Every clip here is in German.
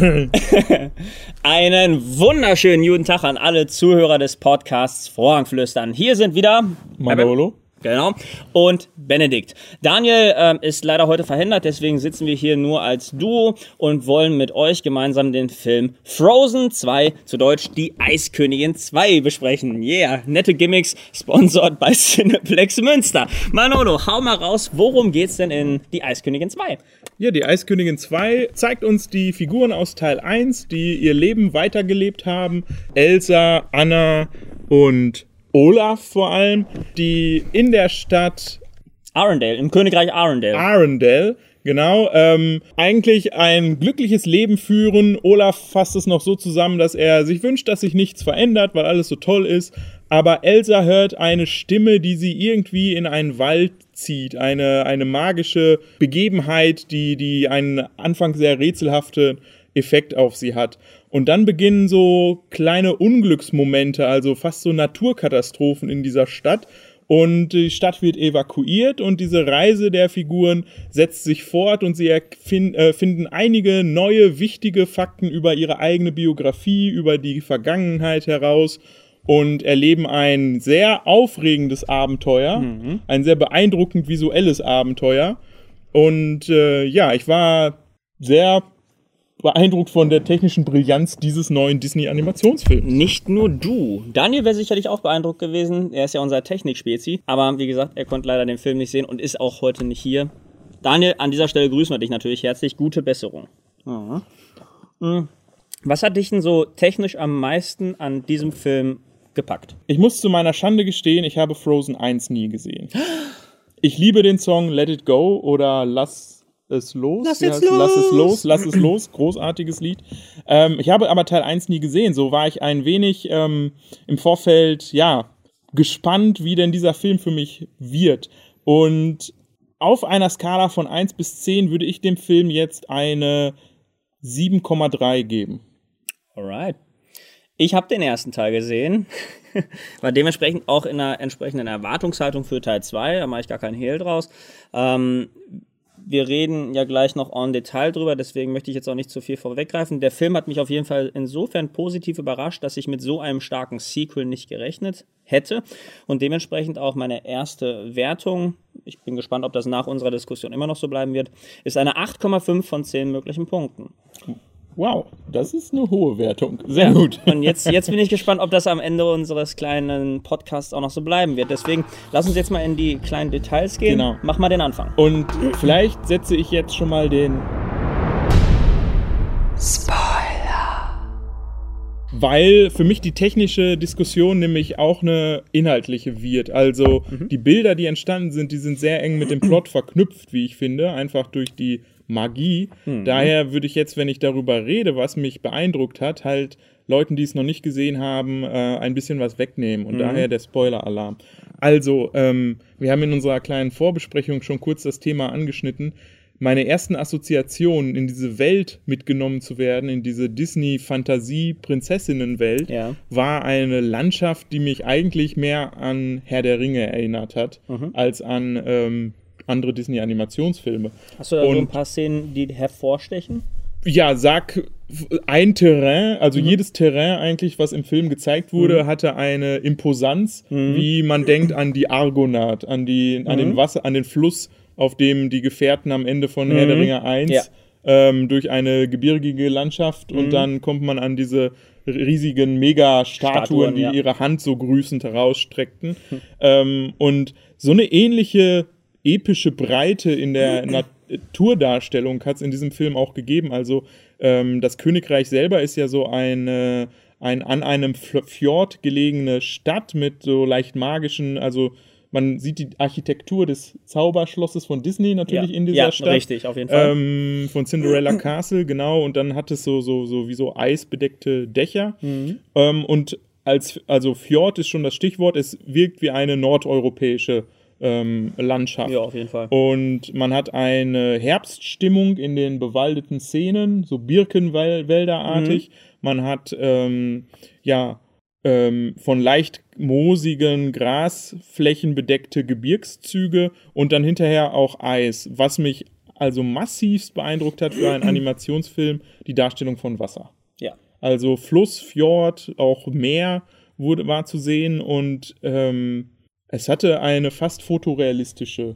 Einen wunderschönen guten Tag an alle Zuhörer des Podcasts Vorhangflüstern. Hier sind wieder Manolo. Genau. Und Benedikt. Daniel ähm, ist leider heute verhindert, deswegen sitzen wir hier nur als Duo und wollen mit euch gemeinsam den Film Frozen 2, zu Deutsch Die Eiskönigin 2 besprechen. Yeah, nette Gimmicks, sponsored bei Cineplex Münster. Manolo, hau mal raus, worum geht's denn in Die Eiskönigin 2? Ja, die Eiskönigin 2 zeigt uns die Figuren aus Teil 1, die ihr Leben weitergelebt haben. Elsa, Anna und Olaf vor allem, die in der Stadt Arendelle, im Königreich Arendelle. Arendelle, genau, ähm, eigentlich ein glückliches Leben führen. Olaf fasst es noch so zusammen, dass er sich wünscht, dass sich nichts verändert, weil alles so toll ist. Aber Elsa hört eine Stimme, die sie irgendwie in einen Wald zieht. Eine, eine magische Begebenheit, die, die einen Anfang sehr rätselhaften Effekt auf sie hat. Und dann beginnen so kleine Unglücksmomente, also fast so Naturkatastrophen in dieser Stadt. Und die Stadt wird evakuiert und diese Reise der Figuren setzt sich fort und sie äh, finden einige neue, wichtige Fakten über ihre eigene Biografie, über die Vergangenheit heraus und erleben ein sehr aufregendes Abenteuer, mhm. ein sehr beeindruckend visuelles Abenteuer. Und äh, ja, ich war sehr beeindruckt von der technischen Brillanz dieses neuen Disney-Animationsfilms. Nicht nur du. Daniel wäre sicherlich auch beeindruckt gewesen. Er ist ja unser Technikspezi. Aber wie gesagt, er konnte leider den Film nicht sehen und ist auch heute nicht hier. Daniel, an dieser Stelle grüßen wir dich natürlich herzlich. Gute Besserung. Mhm. Was hat dich denn so technisch am meisten an diesem Film gepackt? Ich muss zu meiner Schande gestehen, ich habe Frozen 1 nie gesehen. Ich liebe den Song Let It Go oder Lass es los. Lass, es los. lass es los, lass es los. Großartiges Lied. Ähm, ich habe aber Teil 1 nie gesehen. So war ich ein wenig ähm, im Vorfeld, ja, gespannt, wie denn dieser Film für mich wird. Und auf einer Skala von 1 bis 10 würde ich dem Film jetzt eine 7,3 geben. Alright. Ich habe den ersten Teil gesehen, war dementsprechend auch in einer entsprechenden Erwartungshaltung für Teil 2, da mache ich gar keinen Hehl draus. Ähm, wir reden ja gleich noch en Detail drüber, deswegen möchte ich jetzt auch nicht zu viel vorweggreifen. Der Film hat mich auf jeden Fall insofern positiv überrascht, dass ich mit so einem starken Sequel nicht gerechnet hätte und dementsprechend auch meine erste Wertung, ich bin gespannt, ob das nach unserer Diskussion immer noch so bleiben wird, ist eine 8,5 von 10 möglichen Punkten. Wow, das ist eine hohe Wertung. Sehr ja. gut. Und jetzt, jetzt bin ich gespannt, ob das am Ende unseres kleinen Podcasts auch noch so bleiben wird. Deswegen lass uns jetzt mal in die kleinen Details gehen. Genau. Mach mal den Anfang. Und vielleicht setze ich jetzt schon mal den Spoiler. Weil für mich die technische Diskussion nämlich auch eine inhaltliche wird. Also mhm. die Bilder, die entstanden sind, die sind sehr eng mit dem Plot verknüpft, wie ich finde. Einfach durch die Magie. Mhm. Daher würde ich jetzt, wenn ich darüber rede, was mich beeindruckt hat, halt Leuten, die es noch nicht gesehen haben, äh, ein bisschen was wegnehmen. Und mhm. daher der Spoiler-Alarm. Also, ähm, wir haben in unserer kleinen Vorbesprechung schon kurz das Thema angeschnitten. Meine ersten Assoziationen in diese Welt mitgenommen zu werden, in diese Disney-Fantasie-Prinzessinnen-Welt, ja. war eine Landschaft, die mich eigentlich mehr an Herr der Ringe erinnert hat, mhm. als an ähm, andere Disney-Animationsfilme. Hast du da Und, so ein paar Szenen, die hervorstechen? Ja, sag ein Terrain, also mhm. jedes Terrain eigentlich, was im Film gezeigt wurde, mhm. hatte eine Imposanz, mhm. wie man denkt an die Argonaut, an, die, an den mhm. Wasser, an den Fluss, auf dem die Gefährten am Ende von Herr der mhm. Ringe 1 ja. ähm, durch eine gebirgige Landschaft und mhm. dann kommt man an diese riesigen Megastatuen, die ja. ihre Hand so grüßend herausstreckten. ähm, und so eine ähnliche epische Breite in der Naturdarstellung hat es in diesem Film auch gegeben. Also ähm, das Königreich selber ist ja so eine, ein an einem Fjord gelegene Stadt mit so leicht magischen, also man sieht die Architektur des Zauberschlosses von Disney natürlich ja, in dieser ja, Stadt. richtig, auf jeden Fall. Ähm, von Cinderella Castle, genau. Und dann hat es so, so, so wie so eisbedeckte Dächer. Mhm. Ähm, und als, also Fjord ist schon das Stichwort, es wirkt wie eine nordeuropäische ähm, Landschaft. Ja, auf jeden Fall. Und man hat eine Herbststimmung in den bewaldeten Szenen, so Birkenwälderartig. Mhm. Man hat ähm, ja ähm, von leicht moosigen Grasflächen bedeckte Gebirgszüge und dann hinterher auch Eis, was mich also massivst beeindruckt hat für einen Animationsfilm, die Darstellung von Wasser. Ja. Also Fluss, Fjord, auch Meer wurde, war zu sehen und ähm, es hatte eine fast fotorealistische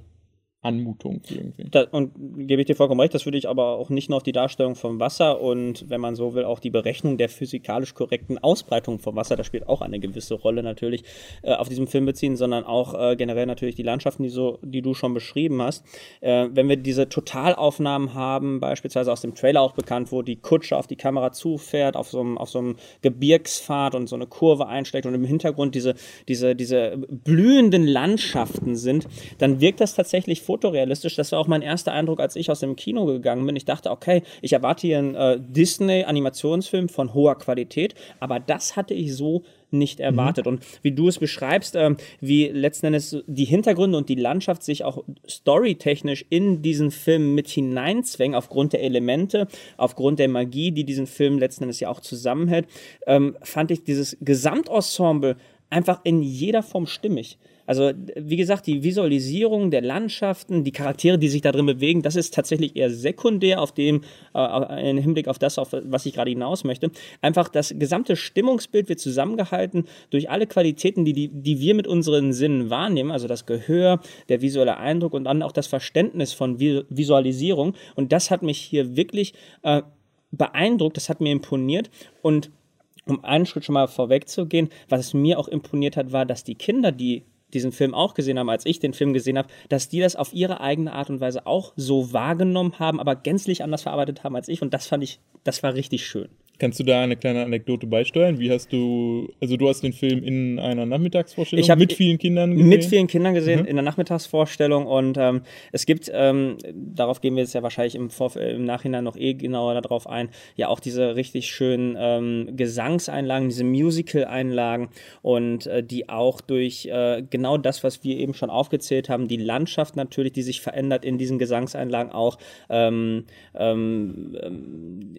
Anmutung irgendwie. Da, und gebe ich dir vollkommen recht, das würde ich aber auch nicht nur auf die Darstellung vom Wasser und, wenn man so will, auch die Berechnung der physikalisch korrekten Ausbreitung vom Wasser, das spielt auch eine gewisse Rolle natürlich, äh, auf diesem Film beziehen, sondern auch äh, generell natürlich die Landschaften, die, so, die du schon beschrieben hast. Äh, wenn wir diese Totalaufnahmen haben, beispielsweise aus dem Trailer auch bekannt, wo die Kutsche auf die Kamera zufährt, auf so einem, auf so einem Gebirgspfad und so eine Kurve einschlägt und im Hintergrund diese, diese, diese blühenden Landschaften sind, dann wirkt das tatsächlich vor fotorealistisch. Das war auch mein erster Eindruck, als ich aus dem Kino gegangen bin. Ich dachte, okay, ich erwarte hier einen äh, Disney-Animationsfilm von hoher Qualität, aber das hatte ich so nicht mhm. erwartet. Mhm. Und wie du es beschreibst, ähm, wie letzten Endes die Hintergründe und die Landschaft sich auch storytechnisch in diesen Film mit hineinzwängen, aufgrund der Elemente, aufgrund der Magie, die diesen Film letzten Endes ja auch zusammenhält, ähm, fand ich dieses Gesamtensemble einfach in jeder Form stimmig. Also, wie gesagt, die Visualisierung der Landschaften, die Charaktere, die sich da drin bewegen, das ist tatsächlich eher sekundär auf dem, äh, im Hinblick auf das, auf was ich gerade hinaus möchte. Einfach das gesamte Stimmungsbild wird zusammengehalten durch alle Qualitäten, die, die, die wir mit unseren Sinnen wahrnehmen, also das Gehör, der visuelle Eindruck und dann auch das Verständnis von Visualisierung. Und das hat mich hier wirklich äh, beeindruckt, das hat mir imponiert und um einen Schritt schon mal vorwegzugehen, was mir auch imponiert hat, war, dass die Kinder, die diesen Film auch gesehen haben, als ich den Film gesehen habe, dass die das auf ihre eigene Art und Weise auch so wahrgenommen haben, aber gänzlich anders verarbeitet haben als ich. Und das fand ich, das war richtig schön. Kannst du da eine kleine Anekdote beisteuern? Wie hast du, also du hast den Film in einer Nachmittagsvorstellung ich mit vielen Kindern gesehen? Mit vielen Kindern gesehen, mhm. in der Nachmittagsvorstellung und ähm, es gibt, ähm, darauf gehen wir jetzt ja wahrscheinlich im, Vorf im Nachhinein noch eh genauer darauf ein, ja auch diese richtig schönen ähm, Gesangseinlagen, diese Musical-Einlagen und äh, die auch durch äh, genau das, was wir eben schon aufgezählt haben, die Landschaft natürlich, die sich verändert in diesen Gesangseinlagen auch ähm, ähm, ähm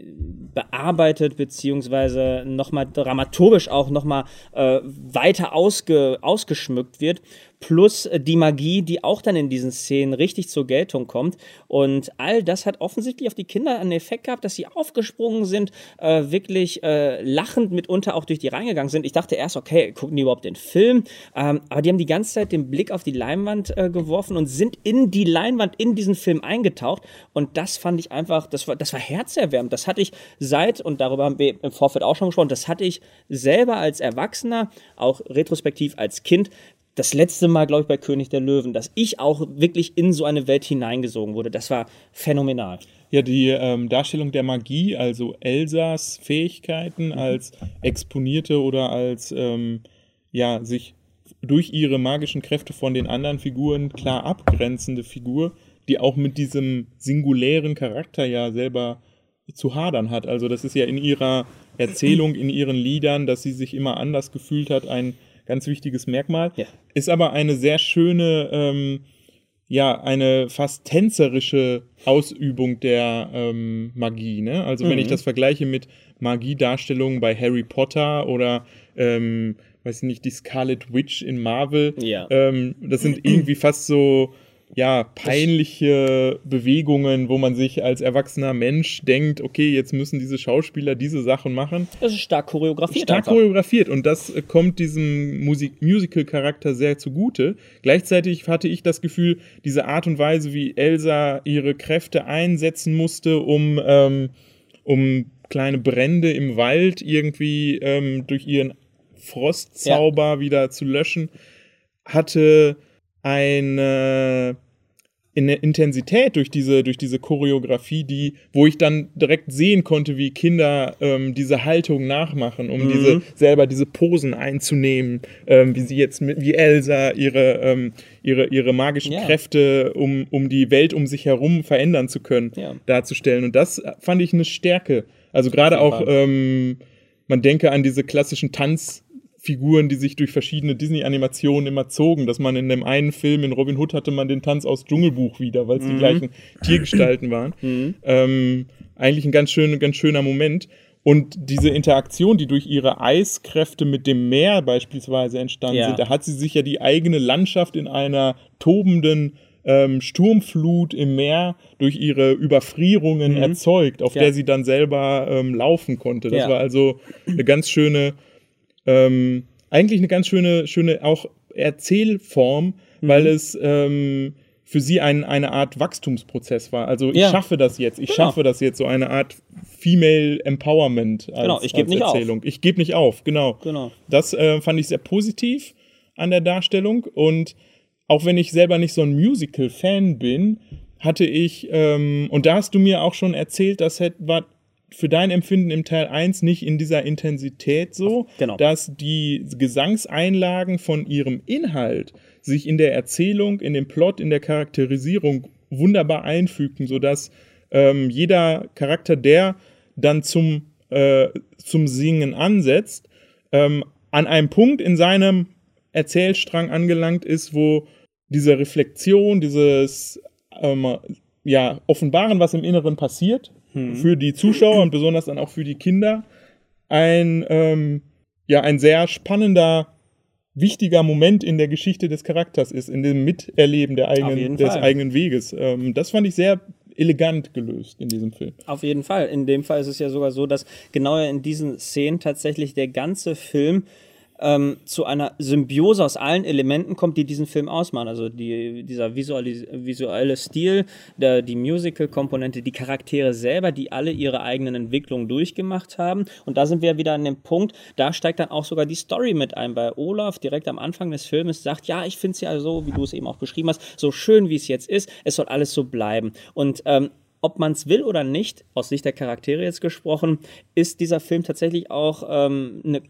bearbeitet gestaltet, beziehungsweise nochmal dramaturgisch auch nochmal äh, weiter ausge, ausgeschmückt wird plus äh, die Magie, die auch dann in diesen Szenen richtig zur Geltung kommt. Und all das hat offensichtlich auf die Kinder einen Effekt gehabt, dass sie aufgesprungen sind, äh, wirklich äh, lachend mitunter auch durch die Reihen gegangen sind. Ich dachte erst, okay, gucken die überhaupt den Film? Ähm, aber die haben die ganze Zeit den Blick auf die Leinwand äh, geworfen und sind in die Leinwand, in diesen Film eingetaucht. Und das fand ich einfach, das war, das war herzerwärmend. Das hatte ich seit, und darüber haben wir im Vorfeld auch schon gesprochen, das hatte ich selber als Erwachsener, auch retrospektiv als Kind, das letzte Mal, glaube ich, bei König der Löwen, dass ich auch wirklich in so eine Welt hineingesogen wurde. Das war phänomenal. Ja, die ähm, Darstellung der Magie, also Elsas Fähigkeiten mhm. als exponierte oder als ähm, ja, sich durch ihre magischen Kräfte von den anderen Figuren klar abgrenzende Figur, die auch mit diesem singulären Charakter ja selber zu hadern hat. Also das ist ja in ihrer Erzählung, in ihren Liedern, dass sie sich immer anders gefühlt hat, ein ganz wichtiges Merkmal. Ja. Ist aber eine sehr schöne, ähm, ja, eine fast tänzerische Ausübung der ähm, Magie. Ne? Also mhm. wenn ich mhm. das vergleiche mit Magiedarstellungen bei Harry Potter oder ähm, weiß ich nicht, die Scarlet Witch in Marvel, ja. ähm, das sind irgendwie fast so ja, peinliche Bewegungen, wo man sich als erwachsener Mensch denkt, okay, jetzt müssen diese Schauspieler diese Sachen machen. Das ist stark choreografiert. Stark einfach. choreografiert und das kommt diesem Musical-Charakter sehr zugute. Gleichzeitig hatte ich das Gefühl, diese Art und Weise, wie Elsa ihre Kräfte einsetzen musste, um, ähm, um kleine Brände im Wald irgendwie ähm, durch ihren Frostzauber ja. wieder zu löschen, hatte eine, eine Intensität durch diese, durch diese Choreografie, die, wo ich dann direkt sehen konnte, wie Kinder ähm, diese Haltung nachmachen, um mhm. diese selber diese Posen einzunehmen, ähm, wie sie jetzt mit, wie Elsa ihre, ähm, ihre, ihre magischen ja. Kräfte, um, um die Welt um sich herum verändern zu können, ja. darzustellen. Und das fand ich eine Stärke. Also gerade auch, ähm, man denke an diese klassischen Tanz- Figuren, die sich durch verschiedene Disney-Animationen immer zogen, dass man in dem einen Film in Robin Hood hatte man den Tanz aus Dschungelbuch wieder, weil es mhm. die gleichen Tiergestalten waren. Mhm. Ähm, eigentlich ein ganz, schön, ganz schöner Moment. Und diese Interaktion, die durch ihre Eiskräfte mit dem Meer beispielsweise entstanden ja. sind, da hat sie sich ja die eigene Landschaft in einer tobenden ähm, Sturmflut im Meer durch ihre Überfrierungen Mhm. erzeugt, auf Ja. der sie dann selber ähm, laufen konnte. Das Ja. war also eine ganz schöne, ähm, eigentlich eine ganz schöne, schöne auch Erzählform, Mhm. weil es ähm, für sie ein, eine Art Wachstumsprozess war. Also ich Ja. schaffe das jetzt, ich Genau. schaffe das jetzt, so eine Art Female Empowerment als, Genau, ich geb als nicht auf. Erzählung. Ich gebe nicht auf, genau. Genau. Das äh, fand ich sehr positiv an der Darstellung und auch wenn ich selber nicht so ein Musical-Fan bin, hatte ich, ähm, und da hast du mir auch schon erzählt, das hätt- war für dein Empfinden im Teil 1 nicht in dieser Intensität so, Genau. dass die Gesangseinlagen von ihrem Inhalt sich in der Erzählung, in dem Plot, in der Charakterisierung wunderbar einfügten, sodass ähm, jeder Charakter, der dann zum, äh, zum Singen ansetzt, ähm, an einem Punkt in seinem Erzählstrang angelangt ist, wo diese Reflexion, dieses ähm, ja, Offenbaren, was im Inneren passiert, für die Zuschauer und besonders dann auch für die Kinder, ein, ähm, ja, ein sehr spannender, wichtiger Moment in der Geschichte des Charakters ist, in dem Miterleben der eigenen, des Fall. eigenen Weges. Ähm, das fand ich sehr elegant gelöst in diesem Film. Auf jeden Fall. In dem Fall ist es ja sogar so, dass genau in diesen Szenen tatsächlich der ganze Film ähm, zu einer Symbiose aus allen Elementen kommt, die diesen Film ausmachen. Also die, dieser visuelle, Stil, der, die Musical-Komponente, die Charaktere selber, die alle ihre eigenen Entwicklungen durchgemacht haben. Und da sind wir wieder an dem Punkt, da steigt dann auch sogar die Story mit ein. Bei Olaf direkt am Anfang des Filmes sagt, ja, ich finde es ja so, wie du es eben auch beschrieben hast, so schön, wie es jetzt ist, es soll alles so bleiben. Und ähm, ob man es will oder nicht, aus Sicht der Charaktere jetzt gesprochen, ist dieser Film tatsächlich auch ähm, eine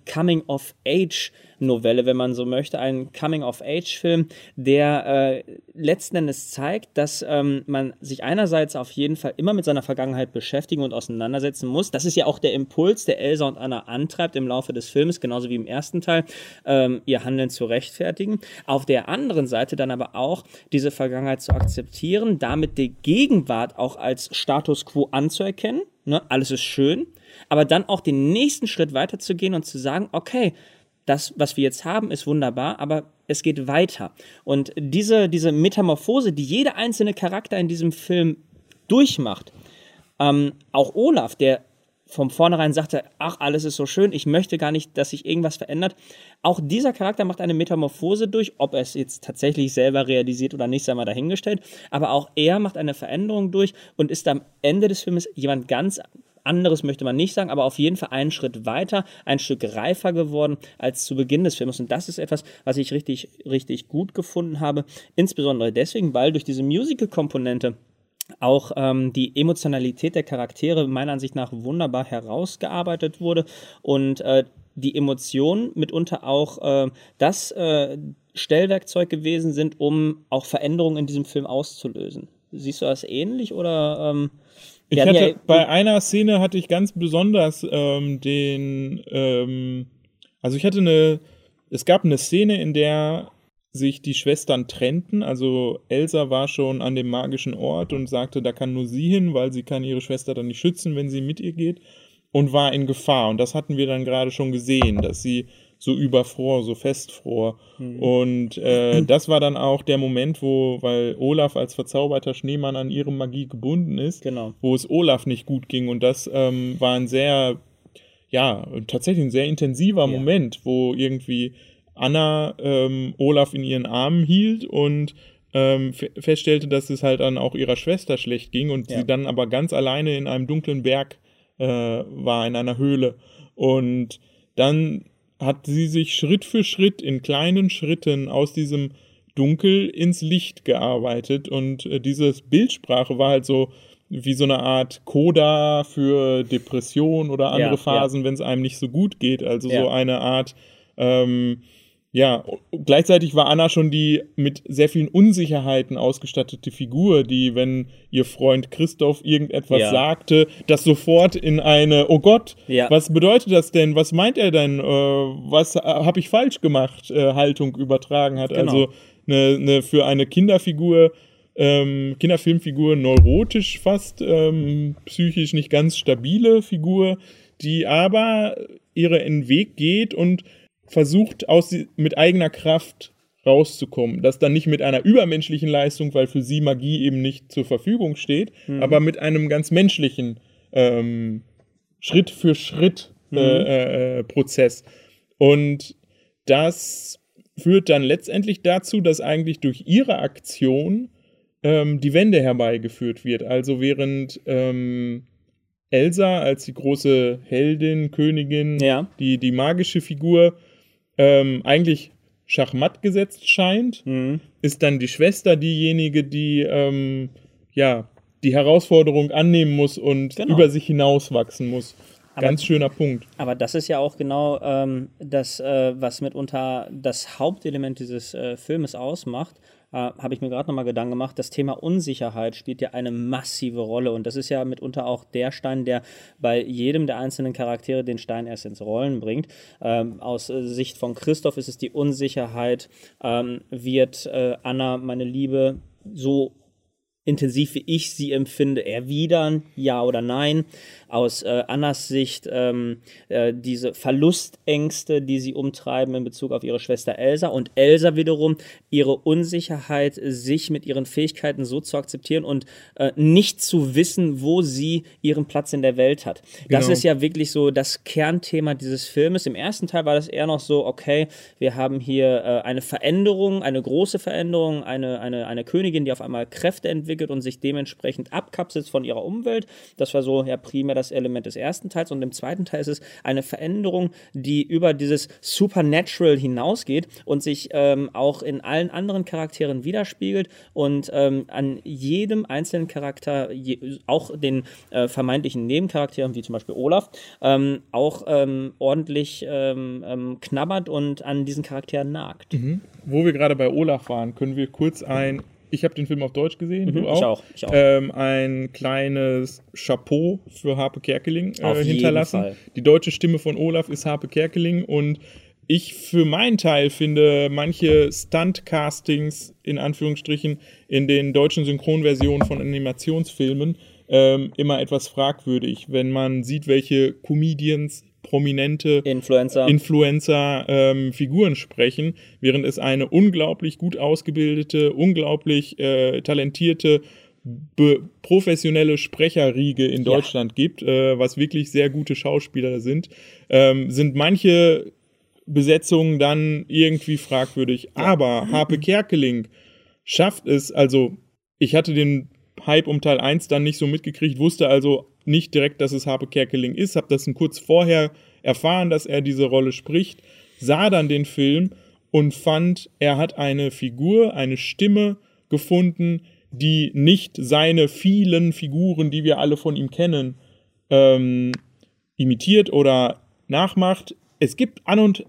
Coming-of-Age-Novelle, wenn man so möchte. Ein Coming-of-Age-Film, der äh, letzten Endes zeigt, dass ähm, man sich einerseits auf jeden Fall immer mit seiner Vergangenheit beschäftigen und auseinandersetzen muss. Das ist ja auch der Impuls, der Elsa und Anna antreibt im Laufe des Films, genauso wie im ersten Teil, ähm, ihr Handeln zu rechtfertigen. Auf der anderen Seite dann aber auch diese Vergangenheit zu akzeptieren, damit die Gegenwart auch als Status quo anzuerkennen. Ne? Alles ist schön. Aber dann auch den nächsten Schritt weiterzugehen und zu sagen, okay, das, was wir jetzt haben, ist wunderbar, aber es geht weiter. Und diese, diese Metamorphose, die jeder einzelne Charakter in diesem Film durchmacht, ähm, auch Olaf, der von vornherein sagte, ach, alles ist so schön, ich möchte gar nicht, dass sich irgendwas verändert. Auch dieser Charakter macht eine Metamorphose durch, ob er es jetzt tatsächlich selber realisiert oder nicht, sei mal dahingestellt. Aber auch er macht eine Veränderung durch und ist am Ende des Filmes jemand ganz anderes möchte man nicht sagen, aber auf jeden Fall einen Schritt weiter, ein Stück reifer geworden als zu Beginn des Films. Und das ist etwas, was ich richtig, richtig gut gefunden habe. Insbesondere deswegen, weil durch diese Musical-Komponente auch ähm, die Emotionalität der Charaktere meiner Ansicht nach wunderbar herausgearbeitet wurde und äh, die Emotionen mitunter auch äh, das äh, Stellwerkzeug gewesen sind, um auch Veränderungen in diesem Film auszulösen. Siehst du das ähnlich oder? Ähm, Ich hatte, ja- bei einer Szene hatte ich ganz besonders ähm, den, ähm, also ich hatte eine, es gab eine Szene, in der sich die Schwestern trennten. Also Elsa war schon an dem magischen Ort und sagte, da kann nur sie hin, weil sie kann ihre Schwester dann nicht schützen, wenn sie mit ihr geht und war in Gefahr. Und das hatten wir dann gerade schon gesehen, dass sie so überfror, so festfror. Mhm. Und äh, das war dann auch der Moment, wo, weil Olaf als verzauberter Schneemann an ihre Magie gebunden ist, Genau. wo es Olaf nicht gut ging. Und das ähm, war ein sehr, ja, tatsächlich ein sehr intensiver Moment, wo irgendwie Anna ähm, Olaf in ihren Armen hielt und ähm, fe- feststellte, dass es halt dann auch ihrer Schwester schlecht ging und Ja. sie dann aber ganz alleine in einem dunklen Berg äh, war, in einer Höhle. Und dann hat sie sich Schritt für Schritt in kleinen Schritten aus diesem Dunkel ins Licht gearbeitet und äh, dieses Bildsprache war halt so wie so eine Art Coda für Depression oder andere Ja, Phasen, wenn es einem nicht so gut geht. Also Ja. so eine Art, ähm, ja, gleichzeitig war Anna schon die mit sehr vielen Unsicherheiten ausgestattete Figur, die, wenn ihr Freund Christoph irgendetwas Ja. sagte, das sofort in eine, oh Gott, Ja. was bedeutet das denn? Was meint er denn? Äh, was habe ich falsch gemacht? Äh, Haltung übertragen hat. Genau. Also eine, eine für eine Kinderfigur, ähm, Kinderfilmfigur neurotisch fast, ähm, psychisch nicht ganz stabile Figur, die aber ihren Weg geht und versucht, aus, mit eigener Kraft rauszukommen. Das dann nicht mit einer übermenschlichen Leistung, weil für sie Magie eben nicht zur Verfügung steht, mhm. aber mit einem ganz menschlichen ähm, Schritt für Schritt mhm. äh, äh, Prozess. Und das führt dann letztendlich dazu, dass eigentlich durch ihre Aktion ähm, die Wende herbeigeführt wird. Also während ähm, Elsa als die große Heldin, Königin, ja. die, die magische Figur ähm, eigentlich schachmatt gesetzt scheint, mhm. ist dann die Schwester diejenige, die ähm, ja die Herausforderung annehmen muss und genau. über sich hinauswachsen muss. Aber, Ganz schöner Punkt. Aber das ist ja auch genau ähm, das, äh, was mitunter das Hauptelement dieses äh, Filmes ausmacht. Äh, Habe ich mir gerade nochmal Gedanken gemacht. Das Thema Unsicherheit spielt ja eine massive Rolle. Und das ist ja mitunter auch der Stein, der bei jedem der einzelnen Charaktere den Stein erst ins Rollen bringt. Ähm, aus äh, Sicht von Christoph ist es die Unsicherheit. Ähm, wird äh, Anna, meine Liebe, so intensiv wie ich sie empfinde, erwidern, ja oder nein aus äh, Annas Sicht ähm, äh, diese Verlustängste, die sie umtreiben in Bezug auf ihre Schwester Elsa und Elsa wiederum ihre Unsicherheit, sich mit ihren Fähigkeiten so zu akzeptieren und äh, nicht zu wissen, wo sie ihren Platz in der Welt hat. Genau. Das ist ja wirklich so das Kernthema dieses Filmes. Im ersten Teil war das eher noch so, okay, wir haben hier äh, eine Veränderung, eine große Veränderung, eine, eine, eine Königin, die auf einmal Kräfte entwickelt und sich dementsprechend abkapselt von ihrer Umwelt. Das war so ja primär das Element des ersten Teils und im zweiten Teil ist es eine Veränderung, die über dieses Supernatural hinausgeht und sich ähm, auch in allen anderen Charakteren widerspiegelt und ähm, an jedem einzelnen Charakter, je, auch den äh, vermeintlichen Nebencharakteren, wie zum Beispiel Olaf, ähm, auch ähm, ordentlich ähm, ähm, knabbert und an diesen Charakteren nagt. Mhm. Wo wir gerade bei Olaf waren, können wir kurz ein ich habe den Film auf Deutsch gesehen, mhm, du auch. Ich auch. Ich auch. Ähm, ein kleines Chapeau für Harpe Kerkeling äh, hinterlassen. Die deutsche Stimme von Olaf ist Harpe Kerkeling und ich für meinen Teil finde manche Stunt-Castings in Anführungsstrichen in den deutschen Synchronversionen von Animationsfilmen ähm, immer etwas fragwürdig, wenn man sieht, welche Comedians prominente Influencer, Influencer ähm, Figuren sprechen, während es eine unglaublich gut ausgebildete, unglaublich äh, talentierte professionelle Sprecherriege in Deutschland ja. gibt, äh, was wirklich sehr gute Schauspieler sind, ähm, sind manche Besetzungen dann irgendwie fragwürdig. Ja. Aber Harpe Kerkeling schafft es, also ich hatte den Hype um Teil 1 dann nicht so mitgekriegt, wusste also nicht direkt, dass es Harpe Kerkeling ist, habe das kurz vorher erfahren, dass er diese Rolle spricht, sah dann den Film und fand, er hat eine Figur, eine Stimme gefunden, die nicht seine vielen Figuren, die wir alle von ihm kennen, ähm, imitiert oder nachmacht. Es gibt an und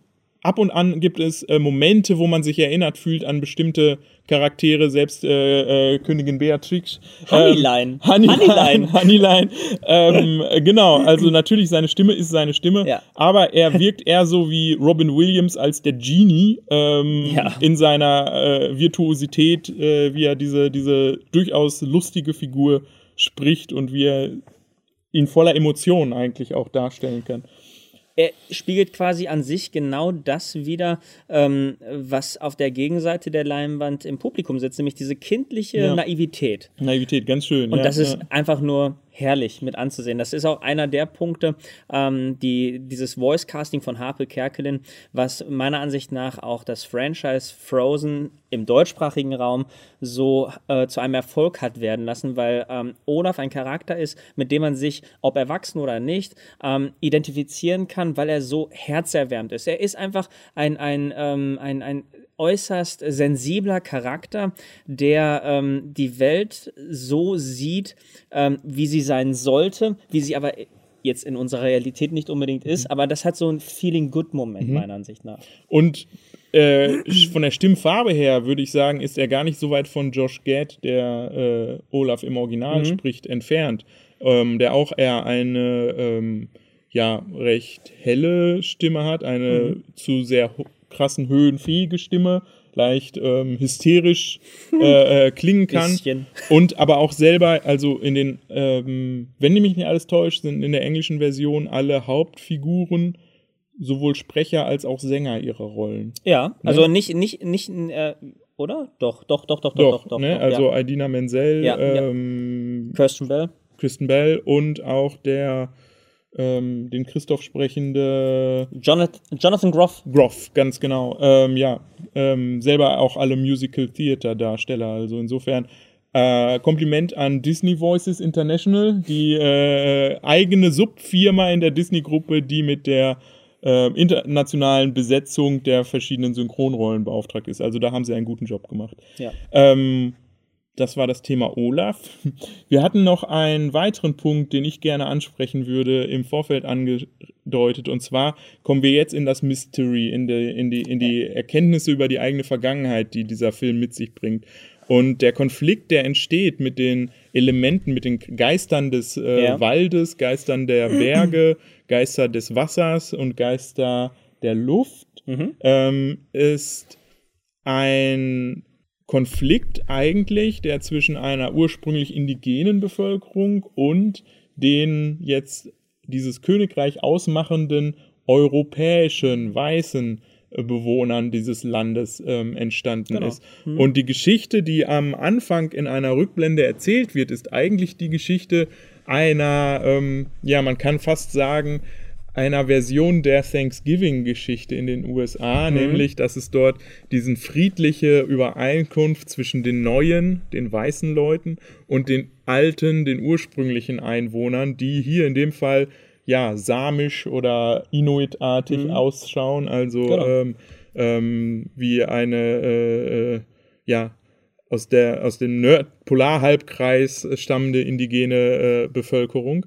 ab und an gibt es äh, Momente, wo man sich erinnert fühlt an bestimmte Charaktere, selbst äh, äh, Königin Beatrix. Honeyline. Ähm, Honeyline. Honeyline. ähm, genau, also natürlich seine Stimme ist seine Stimme, ja. aber er wirkt eher so wie Robin Williams als der Genie ähm, ja. in seiner äh, Virtuosität, äh, wie er diese, diese durchaus lustige Figur spricht und wie er ihn voller Emotionen eigentlich auch darstellen kann er spiegelt quasi an sich genau das wieder, ähm, was auf der Gegenseite der Leinwand im Publikum sitzt, nämlich diese kindliche ja. Naivität. Naivität, ganz schön. Und ja, das ist ja. einfach nur herrlich mit anzusehen. Das ist auch einer der Punkte, ähm, die dieses Voice Casting von Harpe Kerkelin, was meiner Ansicht nach auch das Franchise Frozen im deutschsprachigen Raum so äh, zu einem Erfolg hat werden lassen, weil ähm, Olaf ein Charakter ist, mit dem man sich, ob erwachsen oder nicht, ähm, identifizieren kann, weil er so herzerwärmt ist. Er ist einfach ein, ein, ähm, ein, ein äußerst sensibler Charakter, der ähm, die Welt so sieht, ähm, wie sie sein sollte, wie sie aber jetzt in unserer Realität nicht unbedingt ist, mhm. aber das hat so einen Feeling-Good-Moment, mhm. meiner Ansicht nach. Und äh, von der Stimmfarbe her würde ich sagen, ist er gar nicht so weit von Josh Gad, der äh, Olaf im Original mhm. spricht, entfernt, ähm, der auch eher eine ähm, ja recht helle Stimme hat, eine mhm. zu sehr krassen höhenfähige Stimme, leicht ähm, hysterisch äh, äh, klingen kann. Bisschen. Und aber auch selber, also in den, ähm, wenn mich nicht alles täuscht, sind in der englischen Version alle Hauptfiguren sowohl Sprecher als auch Sänger ihrer Rollen. Ja, also ne? nicht, nicht, nicht, äh, oder? Doch, doch, doch, doch, doch, doch. doch, ne? doch also ja. Idina Menzel, ja, ähm, ja. Kirsten Bell. Kristen Bell und auch der ähm, den Christoph sprechende Jonathan, Jonathan Groff. Groff, ganz genau. Ähm, ja, ähm, selber auch alle Musical Theater Darsteller. Also insofern äh, Kompliment an Disney Voices International, die äh, eigene Subfirma in der Disney-Gruppe, die mit der äh, internationalen Besetzung der verschiedenen Synchronrollen beauftragt ist. Also da haben sie einen guten Job gemacht. Ja. Ähm, das war das Thema Olaf. Wir hatten noch einen weiteren Punkt, den ich gerne ansprechen würde, im Vorfeld angedeutet. Und zwar kommen wir jetzt in das Mystery, in die, in die, in die Erkenntnisse über die eigene Vergangenheit, die dieser Film mit sich bringt. Und der Konflikt, der entsteht mit den Elementen, mit den Geistern des äh, ja. Waldes, Geistern der Berge, Geister des Wassers und Geister der Luft, mhm. ähm, ist ein Konflikt eigentlich, der zwischen einer ursprünglich indigenen Bevölkerung und den jetzt dieses Königreich ausmachenden europäischen weißen äh, Bewohnern dieses Landes ähm, entstanden genau. ist. Mhm. Und die Geschichte, die am Anfang in einer Rückblende erzählt wird, ist eigentlich die Geschichte einer, ähm, ja, man kann fast sagen, einer Version der Thanksgiving-Geschichte in den USA, mhm. nämlich, dass es dort diesen friedliche Übereinkunft zwischen den neuen, den weißen Leuten und den alten, den ursprünglichen Einwohnern, die hier in dem Fall ja samisch oder Inuitartig mhm. ausschauen, also genau. ähm, ähm, wie eine äh, äh, ja aus der aus dem Nord Polarhalbkreis stammende indigene äh, Bevölkerung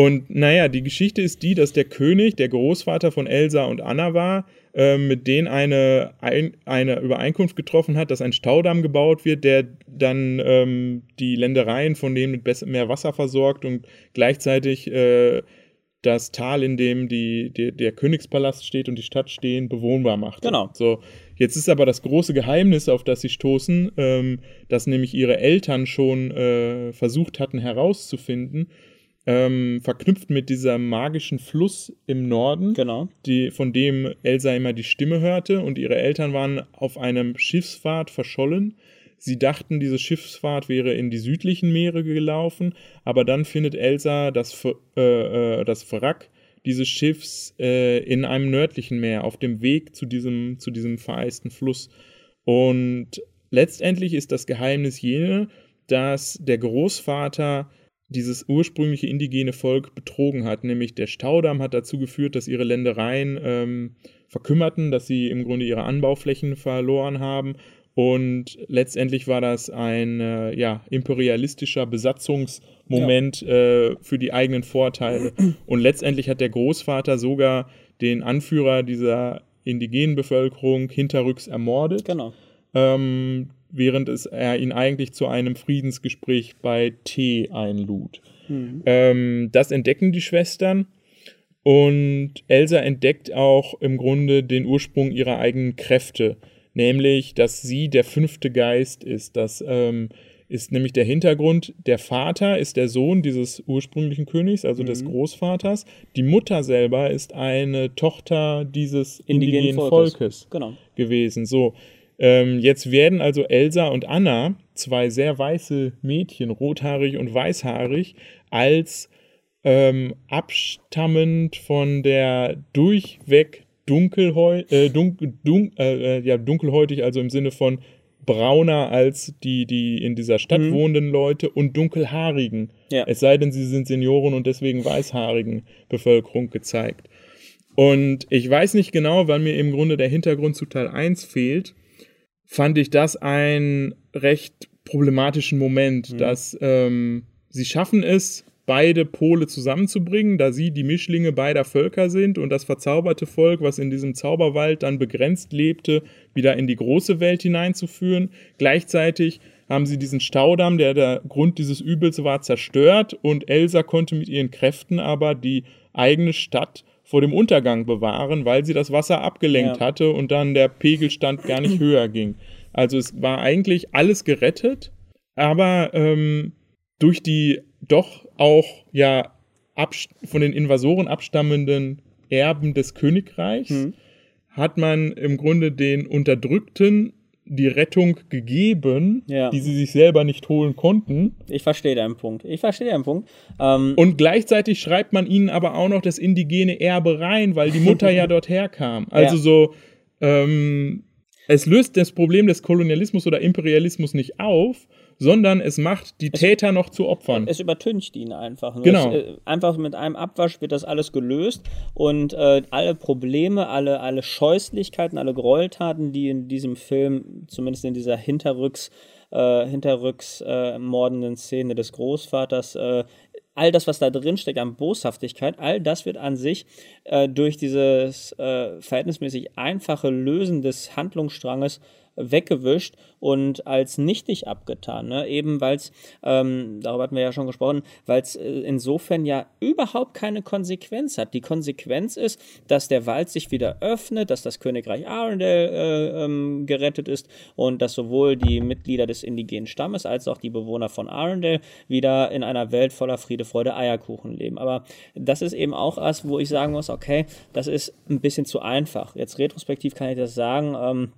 und naja, die Geschichte ist die, dass der König, der Großvater von Elsa und Anna war, äh, mit denen eine, ein, eine Übereinkunft getroffen hat, dass ein Staudamm gebaut wird, der dann ähm, die Ländereien von denen mit mehr Wasser versorgt und gleichzeitig äh, das Tal, in dem die, die, der Königspalast steht und die Stadt stehen, bewohnbar macht. Genau. So, jetzt ist aber das große Geheimnis, auf das sie stoßen, ähm, dass nämlich ihre Eltern schon äh, versucht hatten herauszufinden, ähm, verknüpft mit diesem magischen Fluss im Norden, genau. die, von dem Elsa immer die Stimme hörte und ihre Eltern waren auf einem Schiffsfahrt verschollen. Sie dachten, diese Schiffsfahrt wäre in die südlichen Meere gelaufen, aber dann findet Elsa das, äh, äh, das Wrack dieses Schiffs äh, in einem nördlichen Meer auf dem Weg zu diesem, zu diesem vereisten Fluss. Und letztendlich ist das Geheimnis jene, dass der Großvater dieses ursprüngliche indigene Volk betrogen hat. Nämlich der Staudamm hat dazu geführt, dass ihre Ländereien ähm, verkümmerten, dass sie im Grunde ihre Anbauflächen verloren haben. Und letztendlich war das ein äh, ja, imperialistischer Besatzungsmoment ja. äh, für die eigenen Vorteile. Und letztendlich hat der Großvater sogar den Anführer dieser indigenen Bevölkerung hinterrücks ermordet. Genau. Ähm, während es er ihn eigentlich zu einem Friedensgespräch bei T einlud. Mhm. Ähm, das entdecken die Schwestern und Elsa entdeckt auch im Grunde den Ursprung ihrer eigenen Kräfte, nämlich, dass sie der fünfte Geist ist. Das ähm, ist nämlich der Hintergrund. Der Vater ist der Sohn dieses ursprünglichen Königs, also mhm. des Großvaters. Die Mutter selber ist eine Tochter dieses indigenen, indigenen Volkes, Volkes genau. gewesen. So, ähm, jetzt werden also Elsa und Anna, zwei sehr weiße Mädchen, rothaarig und weißhaarig, als ähm, abstammend von der durchweg dunkelhäu äh, dunkel, dun äh, äh, ja, dunkelhäutig, also im Sinne von brauner als die, die in dieser Stadt mhm. wohnenden Leute und dunkelhaarigen. Ja. Es sei denn, sie sind Senioren und deswegen weißhaarigen Bevölkerung gezeigt. Und ich weiß nicht genau, wann mir im Grunde der Hintergrund zu Teil 1 fehlt fand ich das einen recht problematischen Moment, mhm. dass ähm, sie schaffen es, beide Pole zusammenzubringen, da sie die Mischlinge beider Völker sind und das verzauberte Volk, was in diesem Zauberwald dann begrenzt lebte, wieder in die große Welt hineinzuführen. Gleichzeitig haben sie diesen Staudamm, der der Grund dieses Übels war, zerstört und Elsa konnte mit ihren Kräften aber die eigene Stadt vor dem Untergang bewahren, weil sie das Wasser abgelenkt ja. hatte und dann der Pegelstand gar nicht höher ging. Also es war eigentlich alles gerettet, aber ähm, durch die doch auch ja von den Invasoren abstammenden Erben des Königreichs, mhm. hat man im Grunde den Unterdrückten die Rettung gegeben, ja. die sie sich selber nicht holen konnten. Ich verstehe deinen Punkt. Ich verstehe deinen Punkt. Ähm und gleichzeitig schreibt man ihnen aber auch noch das indigene Erbe rein, weil die Mutter ja dort herkam. Also ja. so, ähm, es löst das Problem des Kolonialismus oder Imperialismus nicht auf, sondern es macht die es, Täter noch zu Opfern. Es übertüncht ihn einfach. Ne? Genau. Es, äh, einfach mit einem Abwasch wird das alles gelöst und äh, alle Probleme, alle, alle Scheußlichkeiten, alle Gräueltaten, die in diesem Film, zumindest in dieser Hinterrücks, äh, hinterrücks äh, mordenden Szene des Großvaters äh, all das, was da drin steckt an Boshaftigkeit, all das wird an sich äh, durch dieses verhältnismäßig einfache Lösen des Handlungsstranges weggewischt und als nichtig abgetan. Ne? Eben weil es, ähm, darüber hatten wir ja schon gesprochen, weil es äh, insofern ja überhaupt keine Konsequenz hat. Die Konsequenz ist, dass der Wald sich wieder öffnet, dass das Königreich Arendelle äh, ähm, gerettet ist und dass sowohl die Mitglieder des indigenen Stammes als auch die Bewohner von Arendelle wieder in einer Welt voller Friede, Freude, Eierkuchen leben. Aber das ist eben auch was, wo ich sagen muss, okay, das ist ein bisschen zu einfach. Jetzt retrospektiv kann ich das sagen. Ähm,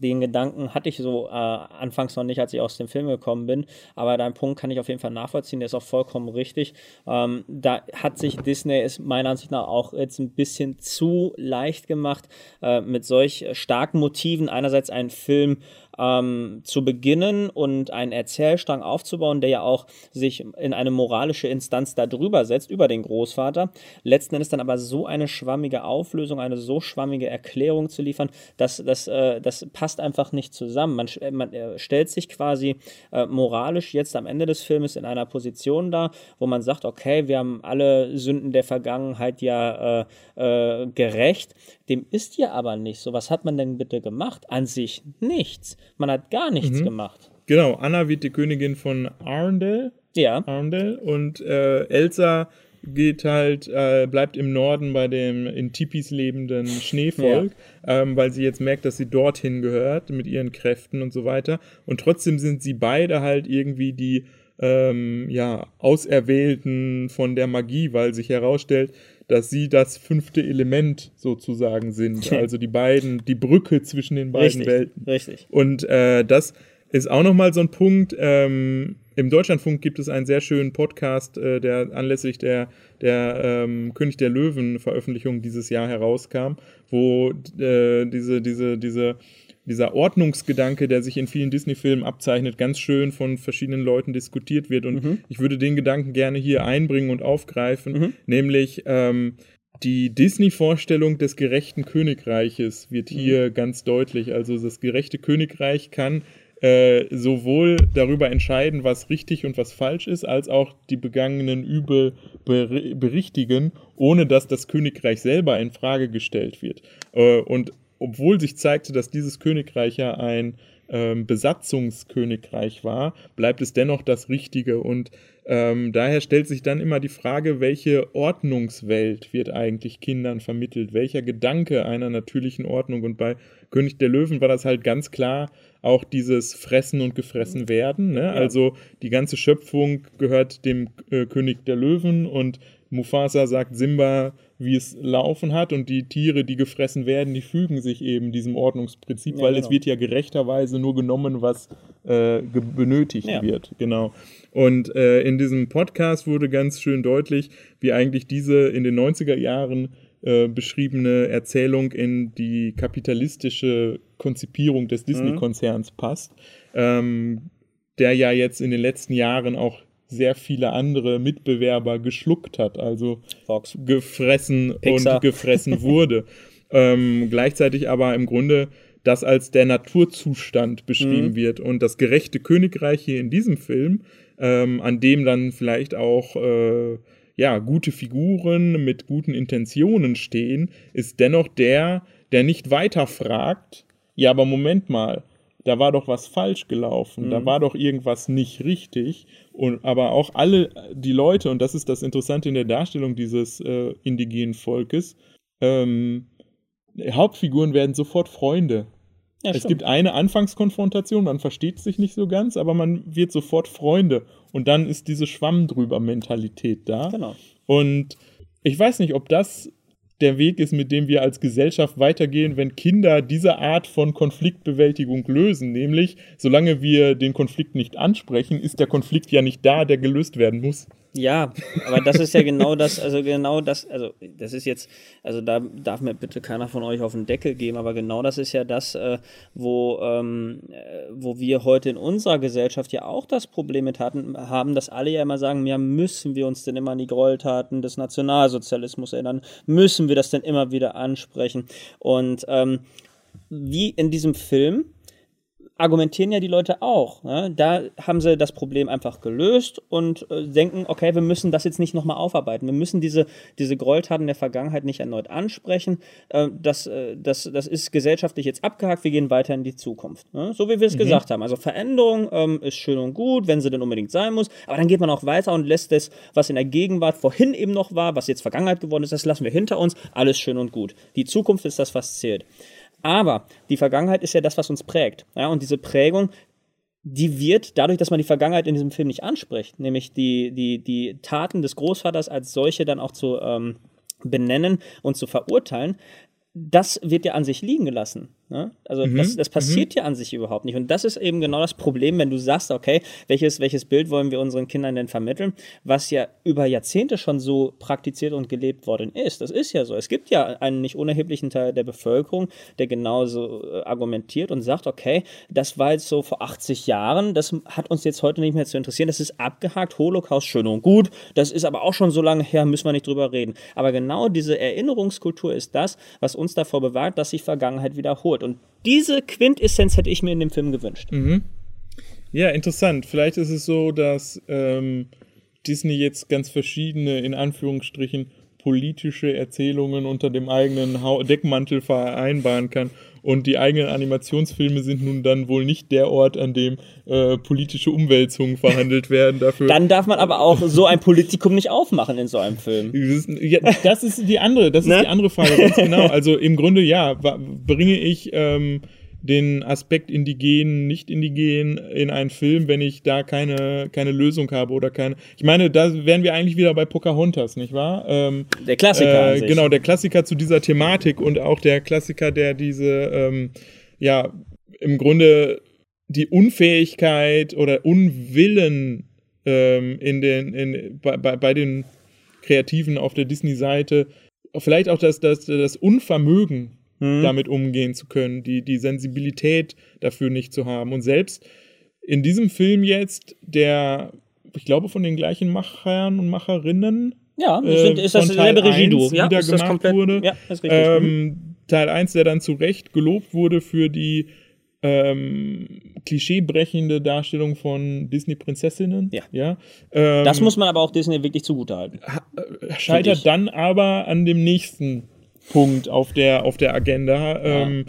den Gedanken hatte ich so äh, anfangs noch nicht, als ich aus dem Film gekommen bin. Aber dein Punkt kann ich auf jeden Fall nachvollziehen, der ist auch vollkommen richtig. Ähm, da hat sich Disney es meiner Ansicht nach auch jetzt ein bisschen zu leicht gemacht, äh, mit solch starken Motiven einerseits einen Film ähm, zu beginnen und einen Erzählstrang aufzubauen, der ja auch sich in eine moralische Instanz darüber setzt, über den Großvater. Letzten Endes dann aber so eine schwammige Auflösung, eine so schwammige Erklärung zu liefern, dass das, äh, das passt einfach nicht zusammen. Man, man äh, stellt sich quasi äh, moralisch jetzt am Ende des Filmes in einer Position dar, wo man sagt, okay, wir haben alle Sünden der Vergangenheit ja äh, äh, gerecht. Dem ist ja aber nicht so. Was hat man denn bitte gemacht? An sich nichts. Man hat gar nichts mhm. gemacht. Genau, Anna wird die Königin von Arndel. Ja. Arndel und äh, Elsa geht halt, äh, bleibt im Norden bei dem in Tipis lebenden Schneevolk, ja. ähm, weil sie jetzt merkt, dass sie dorthin gehört mit ihren Kräften und so weiter. Und trotzdem sind sie beide halt irgendwie die ähm, ja, Auserwählten von der Magie, weil sich herausstellt, dass sie das fünfte Element sozusagen sind. Also die beiden, die Brücke zwischen den beiden richtig, Welten. Richtig. Und äh, das ist auch nochmal so ein Punkt. Ähm, Im Deutschlandfunk gibt es einen sehr schönen Podcast, äh, der anlässlich der, der ähm, König der Löwen Veröffentlichung dieses Jahr herauskam, wo äh, diese, diese, diese dieser Ordnungsgedanke, der sich in vielen Disney-Filmen abzeichnet, ganz schön von verschiedenen Leuten diskutiert wird. Und mhm. ich würde den Gedanken gerne hier einbringen und aufgreifen, mhm. nämlich ähm, die Disney-Vorstellung des gerechten Königreiches wird mhm. hier mhm. ganz deutlich. Also das gerechte Königreich kann äh, sowohl darüber entscheiden, was richtig und was falsch ist, als auch die begangenen Übel ber berichtigen, ohne dass das Königreich selber in Frage gestellt wird. Äh, und obwohl sich zeigte, dass dieses Königreich ja ein ähm, Besatzungskönigreich war, bleibt es dennoch das Richtige. Und ähm, daher stellt sich dann immer die Frage, welche Ordnungswelt wird eigentlich Kindern vermittelt? Welcher Gedanke einer natürlichen Ordnung? Und bei König der Löwen war das halt ganz klar auch dieses Fressen und gefressen werden. Ne? Ja. Also die ganze Schöpfung gehört dem äh, König der Löwen und Mufasa sagt Simba, wie es laufen hat und die Tiere, die gefressen werden, die fügen sich eben diesem Ordnungsprinzip, ja, weil genau. es wird ja gerechterweise nur genommen, was äh, benötigt ja. wird. Genau. Und äh, in diesem Podcast wurde ganz schön deutlich, wie eigentlich diese in den 90er Jahren äh, beschriebene Erzählung in die kapitalistische Konzipierung des Disney-Konzerns mhm. passt, ähm, der ja jetzt in den letzten Jahren auch sehr viele andere Mitbewerber geschluckt hat, also Fox. gefressen Pixar. und gefressen wurde. ähm, gleichzeitig aber im Grunde das als der Naturzustand beschrieben mhm. wird und das gerechte Königreich hier in diesem Film, ähm, an dem dann vielleicht auch äh, ja gute Figuren mit guten Intentionen stehen, ist dennoch der, der nicht weiter fragt. Ja, aber Moment mal, da war doch was falsch gelaufen, mhm. da war doch irgendwas nicht richtig. Und aber auch alle die Leute, und das ist das Interessante in der Darstellung dieses äh, indigenen Volkes, ähm, Hauptfiguren werden sofort Freunde. Ja, es gibt eine Anfangskonfrontation, man versteht sich nicht so ganz, aber man wird sofort Freunde. Und dann ist diese Schwamm drüber Mentalität da. Genau. Und ich weiß nicht, ob das der Weg ist, mit dem wir als Gesellschaft weitergehen, wenn Kinder diese Art von Konfliktbewältigung lösen. Nämlich, solange wir den Konflikt nicht ansprechen, ist der Konflikt ja nicht da, der gelöst werden muss. Ja, aber das ist ja genau das, also genau das, also das ist jetzt, also da darf mir bitte keiner von euch auf den Deckel geben, aber genau das ist ja das, äh, wo, ähm, äh, wo wir heute in unserer Gesellschaft ja auch das Problem mit hatten, haben, dass alle ja immer sagen, ja, müssen wir uns denn immer an die Gräueltaten des Nationalsozialismus erinnern, müssen wir das denn immer wieder ansprechen? Und ähm, wie in diesem Film, argumentieren ja die Leute auch. Ne? Da haben sie das Problem einfach gelöst und äh, denken, okay, wir müssen das jetzt nicht nochmal aufarbeiten. Wir müssen diese, diese Gräueltaten der Vergangenheit nicht erneut ansprechen. Äh, das, äh, das, das ist gesellschaftlich jetzt abgehakt, wir gehen weiter in die Zukunft. Ne? So wie wir es mhm. gesagt haben. Also Veränderung ähm, ist schön und gut, wenn sie denn unbedingt sein muss, aber dann geht man auch weiter und lässt das, was in der Gegenwart vorhin eben noch war, was jetzt Vergangenheit geworden ist, das lassen wir hinter uns, alles schön und gut. Die Zukunft ist das, was zählt. Aber die Vergangenheit ist ja das, was uns prägt. Ja, und diese Prägung, die wird dadurch, dass man die Vergangenheit in diesem Film nicht anspricht, nämlich die, die, die Taten des Großvaters als solche dann auch zu ähm, benennen und zu verurteilen, das wird ja an sich liegen gelassen. Ne? Also mhm. das, das, passiert mhm. ja an sich überhaupt nicht. Und das ist eben genau das Problem, wenn du sagst, okay, welches, welches Bild wollen wir unseren Kindern denn vermitteln, was ja über Jahrzehnte schon so praktiziert und gelebt worden ist. Das ist ja so. Es gibt ja einen nicht unerheblichen Teil der Bevölkerung, der genauso äh, argumentiert und sagt, okay, das war jetzt so vor 80 Jahren, das hat uns jetzt heute nicht mehr zu interessieren, das ist abgehakt, Holocaust schön und gut, das ist aber auch schon so lange her, müssen wir nicht drüber reden. Aber genau diese Erinnerungskultur ist das, was uns davor bewahrt, dass sich Vergangenheit wiederholt absurd. Und diese Quintessenz hätte ich mir in dem Film gewünscht. Mhm. Ja, interessant. Vielleicht ist es so, dass ähm, Disney jetzt ganz verschiedene, in Anführungsstrichen, politische Erzählungen unter dem eigenen Deckmantel vereinbaren kann. Und die eigenen Animationsfilme sind nun dann wohl nicht der Ort, an dem äh, politische Umwälzungen verhandelt werden. Dafür dann darf man aber auch so ein Politikum nicht aufmachen in so einem Film. Ja, das ist die andere, das ist ne? die andere Frage, ganz genau. Also im Grunde ja, bringe ich ähm, den Aspekt indigen, nicht indigen in einen Film, wenn ich da keine, keine Lösung habe oder keine. Ich meine, da wären wir eigentlich wieder bei Pocahontas, nicht wahr? Ähm, der Klassiker. Äh, genau, der Klassiker zu dieser Thematik und auch der Klassiker, der diese, ähm, ja, im Grunde die Unfähigkeit oder Unwillen ähm, in den, in, bei, bei, bei den Kreativen auf der Disney-Seite, vielleicht auch das, das, das Unvermögen mhm. damit umgehen zu können, die, die Sensibilität dafür nicht zu haben. Und selbst in diesem Film jetzt, der, ich glaube, von den gleichen Machern und Macherinnen. Ja, sind, äh, ist das selbe Regie-Duo, ja, wieder gemacht komplett, wurde. Ja, ist richtig. Ähm, mhm. Teil 1, der dann zu Recht gelobt wurde für die ähm, klischeebrechende Darstellung von Disney-Prinzessinnen. Ja. ja ähm, das muss man aber auch Disney wirklich zugutehalten. Äh, scheitert dann aber an dem nächsten Punkt auf der, auf der Agenda. Ähm,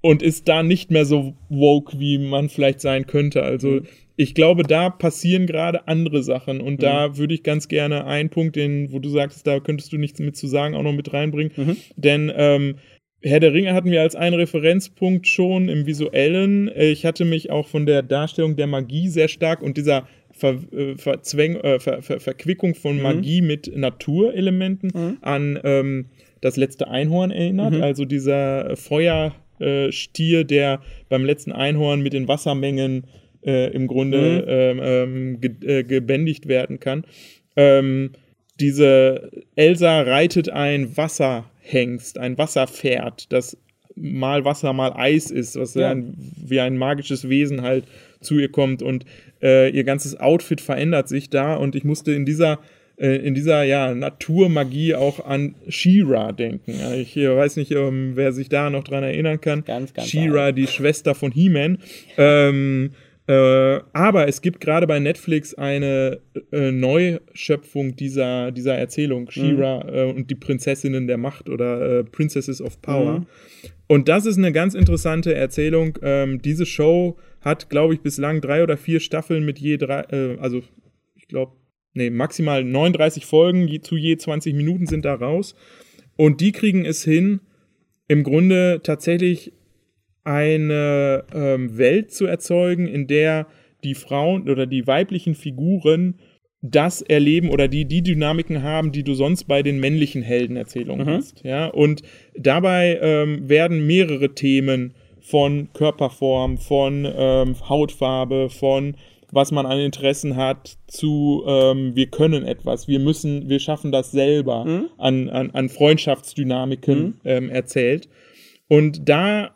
und ist da nicht mehr so woke, wie man vielleicht sein könnte. Also mhm. ich glaube, da passieren gerade andere Sachen. Und mhm. da würde ich ganz gerne einen Punkt, den, wo du sagst, da könntest du nichts mit zu sagen, auch noch mit reinbringen. Mhm. Denn ähm, Herr der Ringe hatten wir als einen Referenzpunkt schon im Visuellen. Ich hatte mich auch von der Darstellung der Magie sehr stark und dieser Ver, äh, Verzwäng, äh, Ver, Ver, Verquickung von mhm. Magie mit Naturelementen mhm. an ähm, das letzte Einhorn erinnert. Mhm. Also dieser Feuerstier, der beim letzten Einhorn mit den Wassermengen äh, im Grunde mhm. ähm, ähm ge äh, gebändigt werden kann. Ähm, diese Elsa reitet ein Wasserhengst, ein Wasserpferd, das mal Wasser, mal Eis ist, was ja. ein, wie ein magisches Wesen halt zu ihr kommt und äh, ihr ganzes Outfit verändert sich da und ich musste in dieser äh, in dieser ja, Naturmagie auch an She-Ra denken. Ich weiß nicht, um, ähm, wer sich da noch dran erinnern kann. Ganz, ganz She-Ra, die Schwester von He-Man. Ähm, äh, aber es gibt gerade bei Netflix eine äh, Neuschöpfung dieser, dieser Erzählung, She-Ra mhm. äh, und die Prinzessinnen der Macht oder äh, Princesses of Power. Mhm. Und das ist eine ganz interessante Erzählung. Ähm, diese Show hat, glaube ich, bislang drei oder vier Staffeln mit je drei, äh, also ich glaube nee, maximal 39 Folgen je, zu je 20 Minuten sind da raus. Und die kriegen es hin, im Grunde tatsächlich eine ähm, Welt zu erzeugen, in der die Frauen oder die weiblichen Figuren das erleben oder die die Dynamiken haben, die du sonst bei den männlichen Heldenerzählungen mhm. hast. Ja? Und dabei ähm, werden mehrere Themen von Körperform, von ähm, Hautfarbe, von was man an Interessen hat, zu ähm, wir können etwas, wir müssen, wir schaffen das selber, mhm. an, an, an Freundschaftsdynamiken mhm. ähm, erzählt. Und da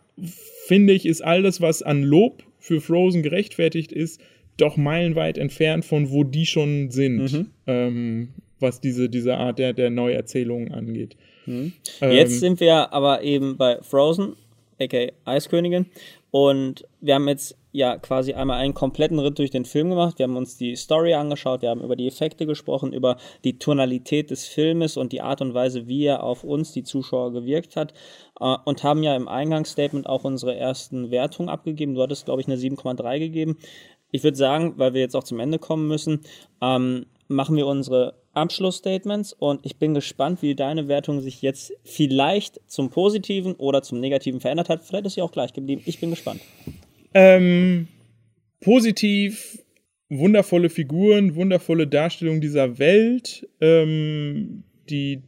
finde ich, ist alles, was an Lob für Frozen gerechtfertigt ist, doch meilenweit entfernt von wo die schon sind, mhm. ähm, was diese, diese Art der, der Neuerzählungen angeht. Mhm. Jetzt ähm, sind wir aber eben bei Frozen, aka Eiskönigin, und wir haben jetzt ja quasi einmal einen kompletten Ritt durch den Film gemacht. Wir haben uns die Story angeschaut, wir haben über die Effekte gesprochen, über die Tonalität des Filmes und die Art und Weise, wie er auf uns, die Zuschauer, gewirkt hat. Äh, und haben ja im Eingangsstatement auch unsere ersten Wertungen abgegeben. Du hattest, glaube ich, eine 7,3 gegeben. Ich würde sagen, weil wir jetzt auch zum Ende kommen müssen, ähm, machen wir unsere Abschlussstatements und ich bin gespannt, wie deine Wertung sich jetzt vielleicht zum Positiven oder zum Negativen verändert hat. Vielleicht ist sie auch gleich geblieben. Ich bin gespannt. Ähm, positiv, wundervolle Figuren, wundervolle Darstellung dieser Welt, ähm, die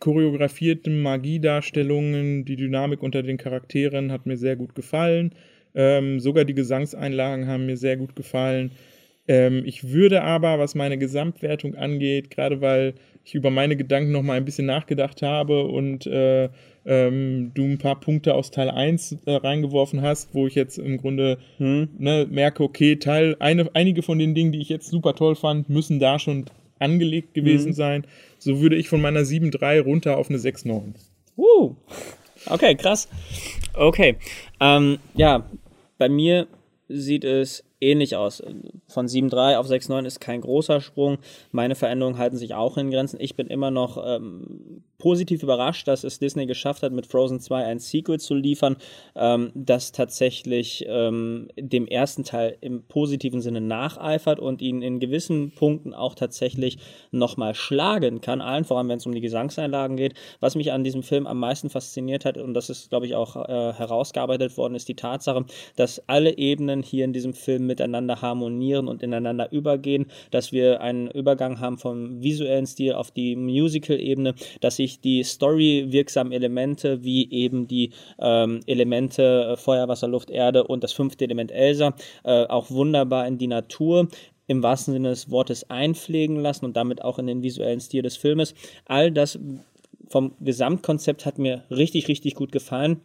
choreografierten Magiedarstellungen, die Dynamik unter den Charakteren hat mir sehr gut gefallen. Ähm, sogar die Gesangseinlagen haben mir sehr gut gefallen. Ähm, ich würde aber, was meine Gesamtwertung angeht, gerade weil ich über meine Gedanken noch mal ein bisschen nachgedacht habe und äh, ähm, du ein paar Punkte aus Teil 1 äh, reingeworfen hast, wo ich jetzt im Grunde hm. ne, merke, okay, Teil, eine, einige von den Dingen, die ich jetzt super toll fand, müssen da schon angelegt gewesen hm. sein. So würde ich von meiner 7,3 runter auf eine 6,9. Uh. Okay, krass. Okay. Ähm, ja, bei mir sieht es ähnlich aus. Von 7,3 auf 6,9 ist kein großer Sprung. Meine Veränderungen halten sich auch in Grenzen. Ich bin immer noch ähm, positiv überrascht, dass es Disney geschafft hat, mit Frozen 2 ein Sequel zu liefern, ähm, das tatsächlich ähm, dem ersten Teil im positiven Sinne nacheifert und ihn in gewissen Punkten auch tatsächlich nochmal schlagen kann, allen voran, wenn es um die Gesangseinlagen geht. Was mich an diesem Film am meisten fasziniert hat, und das ist, glaube ich, auch äh, herausgearbeitet worden, ist die Tatsache, dass alle Ebenen hier in diesem Film miteinander harmonieren und ineinander übergehen, dass wir einen Übergang haben vom visuellen Stil auf die Musical-Ebene, dass sich die storywirksamen Elemente wie eben die ähm, Elemente äh, Feuer, Wasser, Luft, Erde und das fünfte Element Elsa äh, auch wunderbar in die Natur im wahrsten Sinne des Wortes einpflegen lassen und damit auch in den visuellen Stil des Filmes. All das vom Gesamtkonzept hat mir richtig, richtig gut gefallen.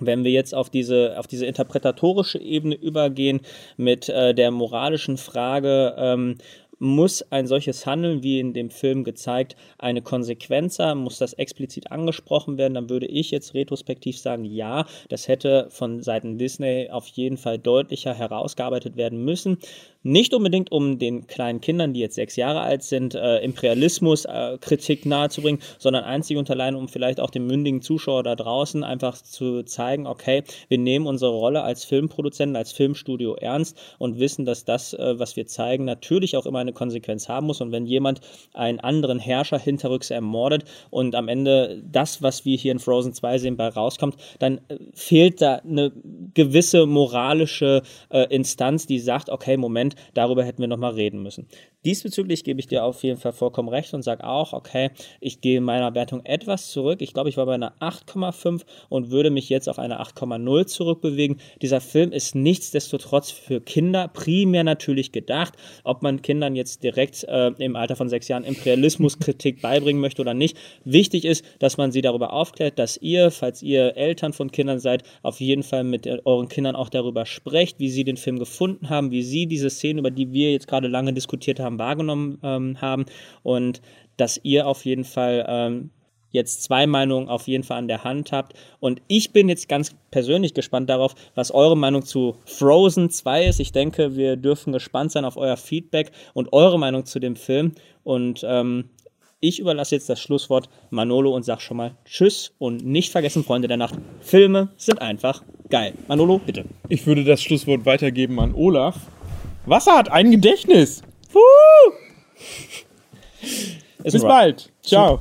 Wenn wir jetzt auf diese, auf diese interpretatorische Ebene übergehen mit äh, der moralischen Frage, ähm, muss ein solches Handeln, wie in dem Film gezeigt, eine Konsequenz haben? Muss das explizit angesprochen werden? Dann würde ich jetzt retrospektiv sagen, ja, das hätte von Seiten Disney auf jeden Fall deutlicher herausgearbeitet werden müssen. Nicht unbedingt, um den kleinen Kindern, die jetzt sechs Jahre alt sind, äh, Imperialismus, äh, nahezubringen, sondern einzig und allein, um vielleicht auch dem mündigen Zuschauer da draußen einfach zu zeigen, okay, wir nehmen unsere Rolle als Filmproduzenten, als Filmstudio ernst und wissen, dass das, äh, was wir zeigen, natürlich auch immer eine Konsequenz haben muss. Und wenn jemand einen anderen Herrscher hinterrücks ermordet und am Ende das, was wir hier in Frozen 2 sehen, bei rauskommt, dann äh, fehlt da eine gewisse moralische äh, Instanz, die sagt, okay, Moment, darüber hätten wir nochmal reden müssen. Diesbezüglich gebe ich dir auf jeden Fall vollkommen recht und sage auch, okay, ich gehe in meiner Wertung etwas zurück. Ich glaube, ich war bei einer 8,5 und würde mich jetzt auf eine 8,0 zurückbewegen. Dieser Film ist nichtsdestotrotz für Kinder primär natürlich gedacht. Ob man Kindern jetzt direkt äh, im Alter von sechs Jahren Imperialismuskritik beibringen möchte oder nicht. Wichtig ist, dass man sie darüber aufklärt, dass ihr, falls ihr Eltern von Kindern seid, auf jeden Fall mit euren Kindern auch darüber sprecht, wie sie den Film gefunden haben, wie sie diese Szenen, über die wir jetzt gerade lange diskutiert haben, wahrgenommen ähm, haben und dass ihr auf jeden Fall ähm, jetzt zwei Meinungen auf jeden Fall an der Hand habt. Und ich bin jetzt ganz persönlich gespannt darauf, was eure Meinung zu Frozen 2 ist. Ich denke, wir dürfen gespannt sein auf euer Feedback und eure Meinung zu dem Film. Und ähm, ich überlasse jetzt das Schlusswort Manolo und sag schon mal Tschüss und nicht vergessen, Freunde der Nacht, Filme sind einfach geil. Manolo, bitte. Ich würde das Schlusswort weitergeben an Olaf. Wasser hat ein Gedächtnis. Bis bald. Ciao.